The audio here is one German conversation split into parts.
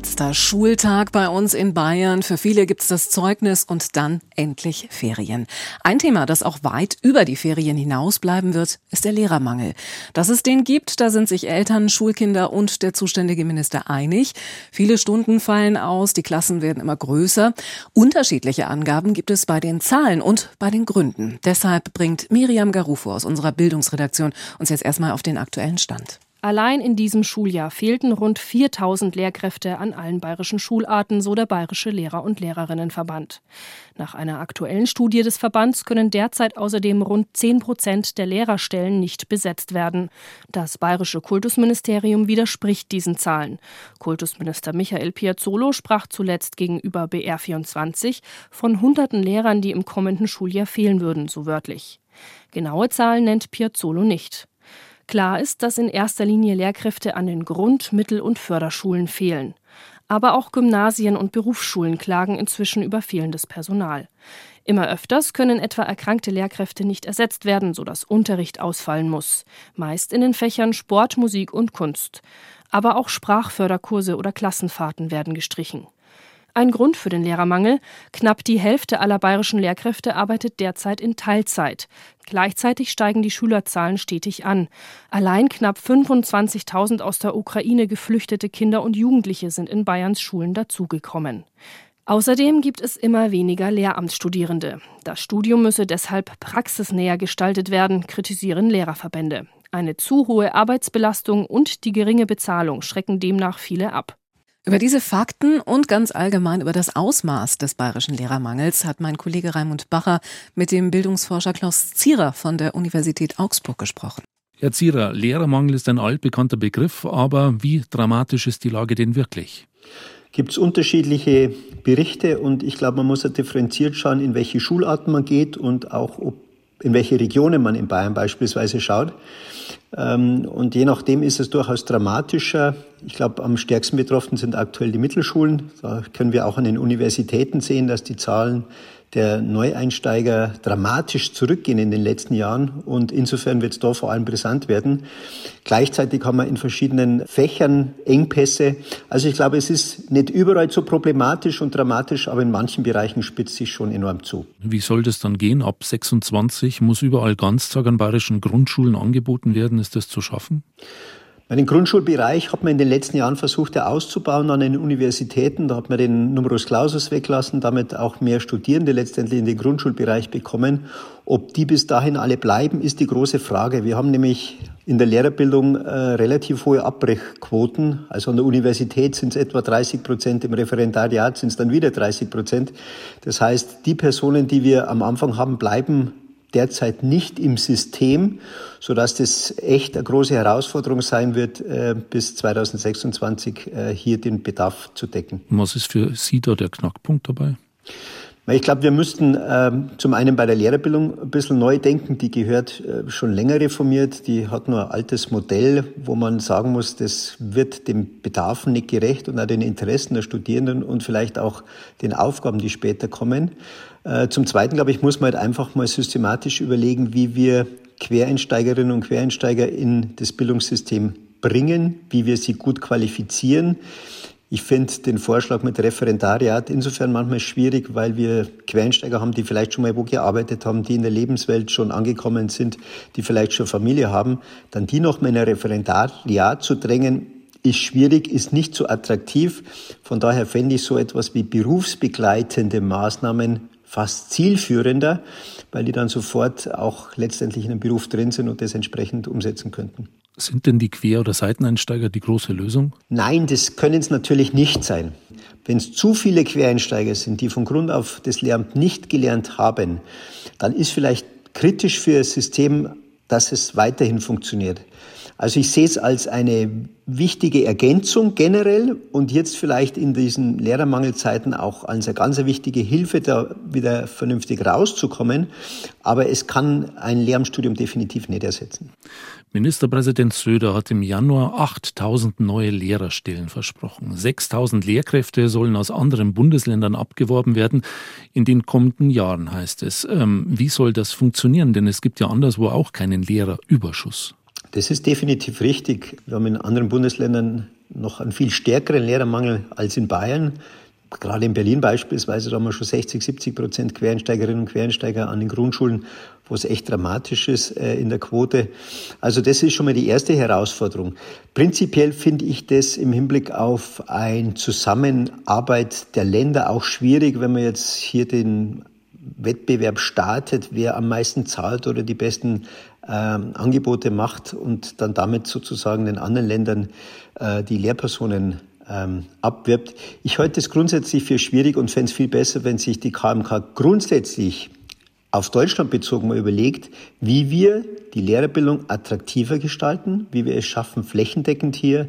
Letzter Schultag bei uns in Bayern. Für viele gibt's das Zeugnis und dann endlich Ferien. Ein Thema, das auch weit über die Ferien hinaus bleiben wird, ist der Lehrermangel. Dass es den gibt, da sind sich Eltern, Schulkinder und der zuständige Minister einig. Viele Stunden fallen aus, die Klassen werden immer größer. Unterschiedliche Angaben gibt es bei den Zahlen und bei den Gründen. Deshalb bringt Miriam Garufo aus unserer Bildungsredaktion uns jetzt erstmal auf den aktuellen Stand. Allein in diesem Schuljahr fehlten rund 4000 Lehrkräfte an allen bayerischen Schularten, so der Bayerische Lehrer- und Lehrerinnenverband. Nach einer aktuellen Studie des Verbands können derzeit außerdem rund 10 Prozent der Lehrerstellen nicht besetzt werden. Das Bayerische Kultusministerium widerspricht diesen Zahlen. Kultusminister Michael Piazzolo sprach zuletzt gegenüber BR24 von hunderten Lehrern, die im kommenden Schuljahr fehlen würden, so wörtlich. Genaue Zahlen nennt Piazzolo nicht. Klar ist, dass in erster Linie Lehrkräfte an den Grund-, Mittel- und Förderschulen fehlen. Aber auch Gymnasien und Berufsschulen klagen inzwischen über fehlendes Personal. Immer öfters können etwa erkrankte Lehrkräfte nicht ersetzt werden, sodass Unterricht ausfallen muss. Meist in den Fächern Sport, Musik und Kunst. Aber auch Sprachförderkurse oder Klassenfahrten werden gestrichen. Ein Grund für den Lehrermangel. Knapp die Hälfte aller bayerischen Lehrkräfte arbeitet derzeit in Teilzeit. Gleichzeitig steigen die Schülerzahlen stetig an. Allein knapp 25.000 aus der Ukraine geflüchtete Kinder und Jugendliche sind in Bayerns Schulen dazugekommen. Außerdem gibt es immer weniger Lehramtsstudierende. Das Studium müsse deshalb praxisnäher gestaltet werden, kritisieren Lehrerverbände. Eine zu hohe Arbeitsbelastung und die geringe Bezahlung schrecken demnach viele ab. Über diese Fakten und ganz allgemein über das Ausmaß des bayerischen Lehrermangels hat mein Kollege Raimund Bacher mit dem Bildungsforscher Klaus Zierer von der Universität Augsburg gesprochen. Herr Zierer, Lehrermangel ist ein altbekannter Begriff, aber wie dramatisch ist die Lage denn wirklich? Gibt es unterschiedliche Berichte und ich glaube, man muss ja differenziert schauen, in welche Schularten man geht und auch ob in welche Regionen man in Bayern beispielsweise schaut. Ähm, und je nachdem ist es durchaus dramatischer. Ich glaube, am stärksten betroffen sind aktuell die Mittelschulen. Da können wir auch an den Universitäten sehen, dass die Zahlen der Neueinsteiger dramatisch zurückgehen in den letzten Jahren und insofern wird es da vor allem brisant werden. Gleichzeitig haben wir in verschiedenen Fächern Engpässe. Also ich glaube, es ist nicht überall so problematisch und dramatisch, aber in manchen Bereichen spitzt sich schon enorm zu. Wie soll das dann gehen? Ab 26 muss überall Ganztag an bayerischen Grundschulen angeboten werden. Ist das zu schaffen? Den Grundschulbereich hat man in den letzten Jahren versucht, ja auszubauen an den Universitäten. Da hat man den Numerus Clausus weglassen, damit auch mehr Studierende letztendlich in den Grundschulbereich bekommen. Ob die bis dahin alle bleiben, ist die große Frage. Wir haben nämlich in der Lehrerbildung äh, relativ hohe Abbrechquoten. Also an der Universität sind es etwa 30 Prozent, im Referendariat sind es dann wieder 30 Prozent. Das heißt, die Personen, die wir am Anfang haben, bleiben derzeit nicht im System, so dass das echt eine große Herausforderung sein wird, äh, bis 2026 äh, hier den Bedarf zu decken. Was ist für Sie da der Knackpunkt dabei? Ich glaube, wir müssten ähm, zum einen bei der Lehrerbildung ein bisschen neu denken. Die gehört äh, schon länger reformiert. Die hat nur ein altes Modell, wo man sagen muss, das wird dem Bedarfen nicht gerecht und auch den Interessen der Studierenden und vielleicht auch den Aufgaben, die später kommen. Äh, zum Zweiten, glaube ich, muss man halt einfach mal systematisch überlegen, wie wir Quereinsteigerinnen und Quereinsteiger in das Bildungssystem bringen, wie wir sie gut qualifizieren. Ich finde den Vorschlag mit Referendariat insofern manchmal schwierig, weil wir Quereinsteiger haben, die vielleicht schon mal wo gearbeitet haben, die in der Lebenswelt schon angekommen sind, die vielleicht schon Familie haben. Dann die noch mal in ein Referendariat zu drängen, ist schwierig, ist nicht so attraktiv. Von daher fände ich so etwas wie berufsbegleitende Maßnahmen fast zielführender, weil die dann sofort auch letztendlich in einem Beruf drin sind und das entsprechend umsetzen könnten. Sind denn die Quer- oder Seiteneinsteiger die große Lösung? Nein, das können es natürlich nicht sein. Wenn es zu viele Quereinsteiger sind, die von Grund auf das Lehramt nicht gelernt haben, dann ist vielleicht kritisch für das System, dass es weiterhin funktioniert. Also ich sehe es als eine wichtige Ergänzung generell und jetzt vielleicht in diesen Lehrermangelzeiten auch als eine ganz wichtige Hilfe, da wieder vernünftig rauszukommen. Aber es kann ein Lehramtsstudium definitiv nicht ersetzen. Ministerpräsident Söder hat im Januar 8000 neue Lehrerstellen versprochen. 6000 Lehrkräfte sollen aus anderen Bundesländern abgeworben werden. In den kommenden Jahren heißt es. Ähm, wie soll das funktionieren? Denn es gibt ja anderswo auch keinen Lehrerüberschuss. Das ist definitiv richtig. Wir haben in anderen Bundesländern noch einen viel stärkeren Lehrermangel als in Bayern. Gerade in Berlin beispielsweise, da haben wir schon 60, 70 Prozent Quereinsteigerinnen und Quereinsteiger an den Grundschulen, wo es echt dramatisch ist äh, in der Quote. Also das ist schon mal die erste Herausforderung. Prinzipiell finde ich das im Hinblick auf ein Zusammenarbeit der Länder auch schwierig, wenn man jetzt hier den Wettbewerb startet, wer am meisten zahlt oder die besten äh, Angebote macht und dann damit sozusagen den anderen Ländern äh, die Lehrpersonen ähm, abwirbt. Ich halte es grundsätzlich für schwierig und fände es viel besser, wenn sich die KMK grundsätzlich auf Deutschland bezogen mal überlegt, wie wir die Lehrerbildung attraktiver gestalten, wie wir es schaffen, flächendeckend hier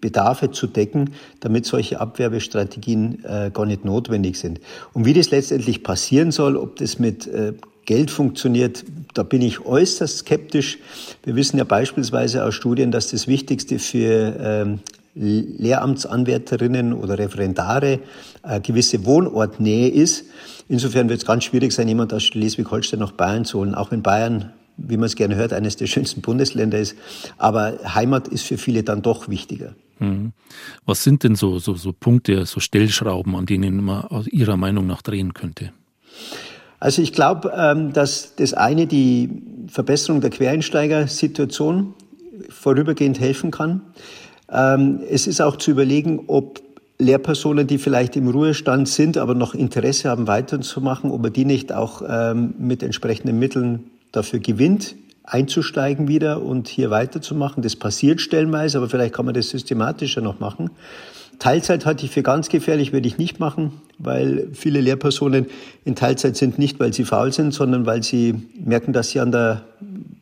Bedarfe zu decken, damit solche Abwerbestrategien äh, gar nicht notwendig sind. Und wie das letztendlich passieren soll, ob das mit äh, Geld funktioniert, da bin ich äußerst skeptisch. Wir wissen ja beispielsweise aus Studien, dass das Wichtigste für ähm, Lehramtsanwärterinnen oder Referendare äh, gewisse Wohnortnähe ist. Insofern wird es ganz schwierig sein, jemand aus Schleswig-Holstein nach Bayern zu holen, auch wenn Bayern, wie man es gerne hört, eines der schönsten Bundesländer ist. Aber Heimat ist für viele dann doch wichtiger. Mhm. Was sind denn so, so, so Punkte, so Stellschrauben, an denen man aus Ihrer Meinung nach drehen könnte? Also ich glaube, ähm, dass das eine die Verbesserung der Quereinsteigersituation vorübergehend helfen kann. Ähm, es ist auch zu überlegen, ob Lehrpersonen, die vielleicht im Ruhestand sind, aber noch Interesse haben, weiterzumachen, ob man die nicht auch ähm, mit entsprechenden Mitteln dafür gewinnt, einzusteigen wieder und hier weiterzumachen. Das passiert stellenweise, aber vielleicht kann man das systematischer noch machen. Teilzeit halte ich für ganz gefährlich, würde ich nicht machen, weil viele Lehrpersonen in Teilzeit sind nicht, weil sie faul sind, sondern weil sie merken, dass sie an der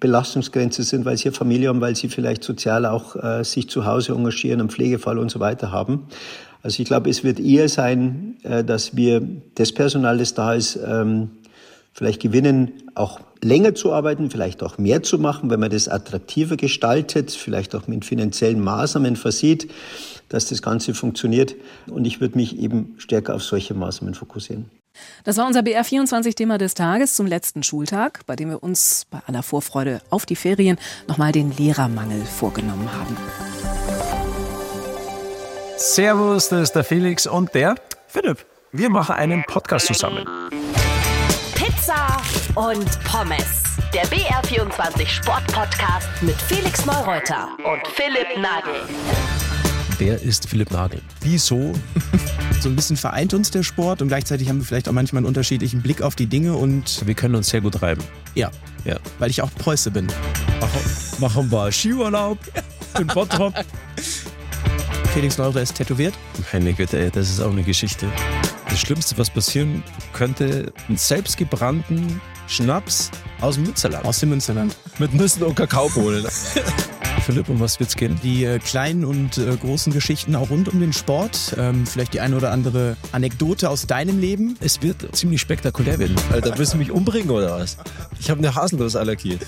Belastungsgrenze sind, weil sie eine Familie haben, weil sie vielleicht sozial auch äh, sich zu Hause engagieren, einen Pflegefall und so weiter haben. Also ich glaube, es wird eher sein, äh, dass wir das Personal, das da ist, ähm, vielleicht gewinnen, auch länger zu arbeiten, vielleicht auch mehr zu machen, wenn man das attraktiver gestaltet, vielleicht auch mit finanziellen Maßnahmen versieht, dass das Ganze funktioniert. Und ich würde mich eben stärker auf solche Maßnahmen fokussieren. Das war unser BR24-Thema des Tages zum letzten Schultag, bei dem wir uns bei aller Vorfreude auf die Ferien nochmal den Lehrermangel vorgenommen haben. Servus, das ist der Felix und der Philipp. Wir machen einen Podcast zusammen. Pizza und Pommes. Der BR24 Sportpodcast mit Felix Neureuter und Philipp Nagel. Wer ist Philipp Nagel? Wieso? so ein bisschen vereint uns der Sport und gleichzeitig haben wir vielleicht auch manchmal einen unterschiedlichen Blick auf die Dinge und. Wir können uns sehr gut reiben. Ja. Ja. Weil ich auch Preuße bin. Machen, machen wir Skiurlaub in Bottrop. Felix Neurer ist tätowiert. Meine Güte, ey, das ist auch eine Geschichte. Das Schlimmste, was passieren könnte, einen selbstgebrannten Schnaps aus dem Münsterland. Aus dem Münsterland. Mit Nüssen und Kakaobohnen. Philipp, um was wird's gehen? Die äh, kleinen und äh, großen Geschichten auch rund um den Sport. Ähm, vielleicht die eine oder andere Anekdote aus deinem Leben. Es wird ziemlich spektakulär werden. Alter, willst du mich umbringen oder was? Ich habe eine Haselnussallergie.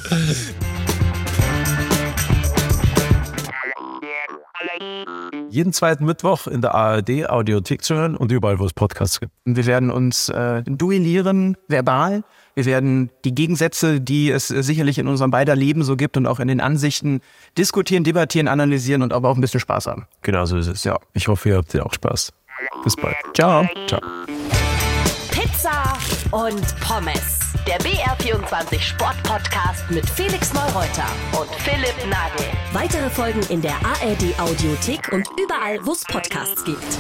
Jeden zweiten Mittwoch in der ARD Audiothek zu hören und überall, wo es Podcasts gibt. Wir werden uns äh, duellieren, verbal. Wir werden die Gegensätze, die es sicherlich in unserem beider Leben so gibt und auch in den Ansichten diskutieren, debattieren, analysieren und aber auch ein bisschen Spaß haben. Genau so ist es. Ja, ich hoffe, ihr habt auch Spaß. Bis bald. Ciao. Ciao. Pizza und Pommes. Der BR24 Sportpodcast mit Felix Neureuter und Philipp Nagel. Weitere Folgen in der ARD Audiothek und überall, wo es Podcasts gibt.